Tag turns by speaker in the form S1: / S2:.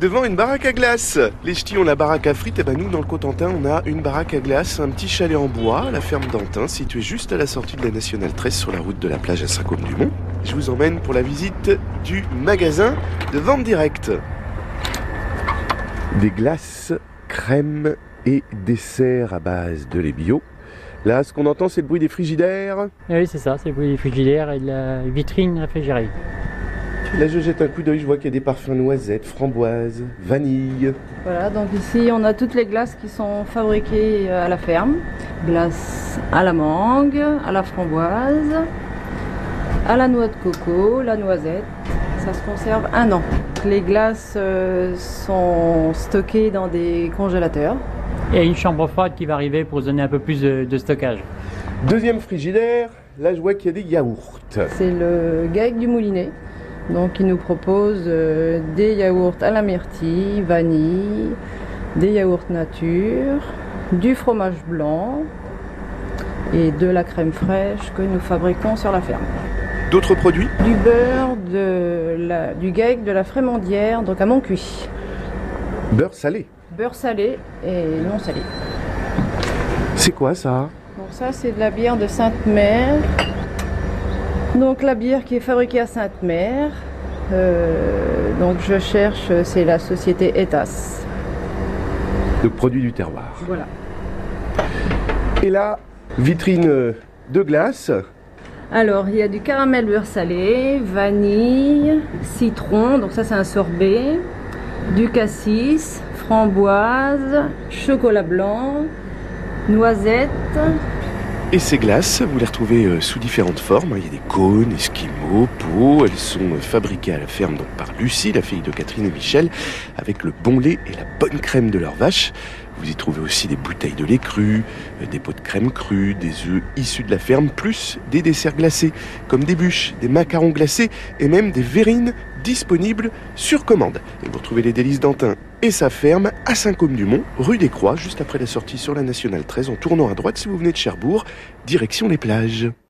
S1: devant une baraque à glace. Les ch'tis ont la baraque à frites, et ben nous dans le Cotentin on a une baraque à glace, un petit chalet en bois, la ferme d'Antin, située juste à la sortie de la Nationale 13 sur la route de la plage à Saint-Côme-du-Mont. Je vous emmène pour la visite du magasin de vente directe. Des glaces, crèmes et desserts à base de lait bio. Là, ce qu'on entend, c'est le bruit des frigidaires.
S2: Oui, c'est ça, c'est le bruit des frigidaires et de la vitrine réfrigérée.
S1: Là, je jette un coup d'œil, je vois qu'il y a des parfums noisettes, framboises, vanille.
S3: Voilà, donc ici on a toutes les glaces qui sont fabriquées euh, à la ferme. Glace à la mangue, à la framboise, à la noix de coco, la noisette. Ça se conserve un an. Les glaces euh, sont stockées dans des congélateurs.
S2: Et une chambre froide qui va arriver pour donner un peu plus de, de stockage.
S1: Deuxième frigidaire, là je vois qu'il y a des yaourts.
S3: C'est le GAEC du Moulinet. Donc il nous propose euh, des yaourts à la myrtille, vanille, des yaourts nature, du fromage blanc et de la crème fraîche que nous fabriquons sur la ferme.
S1: D'autres produits?
S3: Du beurre, de la, du GAEC de la Frémondière, donc à Montcuit.
S1: Beurre salé.
S3: Beurre salé et non salé.
S1: C'est quoi ça?
S3: Donc ça c'est de la bière de Sainte-Mère. Donc la bière qui est fabriquée à Sainte-Mère. Euh, donc je cherche, c'est la société Etas.
S1: Le produit du terroir.
S3: Voilà.
S1: Et là, vitrine de glace.
S3: Alors il y a du caramel beurre salé, vanille, citron, donc ça c'est un sorbet, du cassis, framboise, chocolat blanc, noisette,
S1: Et ces glaces, vous les retrouvez euh, sous différentes formes. Il y a des cônes, esquimaux, pots. Elles sont euh, fabriquées à la ferme par Lucie, la fille de Catherine et Michel, avec le bon lait et la bonne crème de leur vache. Vous y trouvez aussi des bouteilles de lait cru, euh, des pots de crème crue, des œufs issus de la ferme, plus des desserts glacés, comme des bûches, des macarons glacés et même des verrines disponibles sur commande. Et vous retrouvez les délices d'Antin et sa ferme à Saint-Côme-du-Mont, rue des Croix, juste après la sortie sur la Nationale 13, en tournant à droite si vous venez de Cherbourg, direction les plages.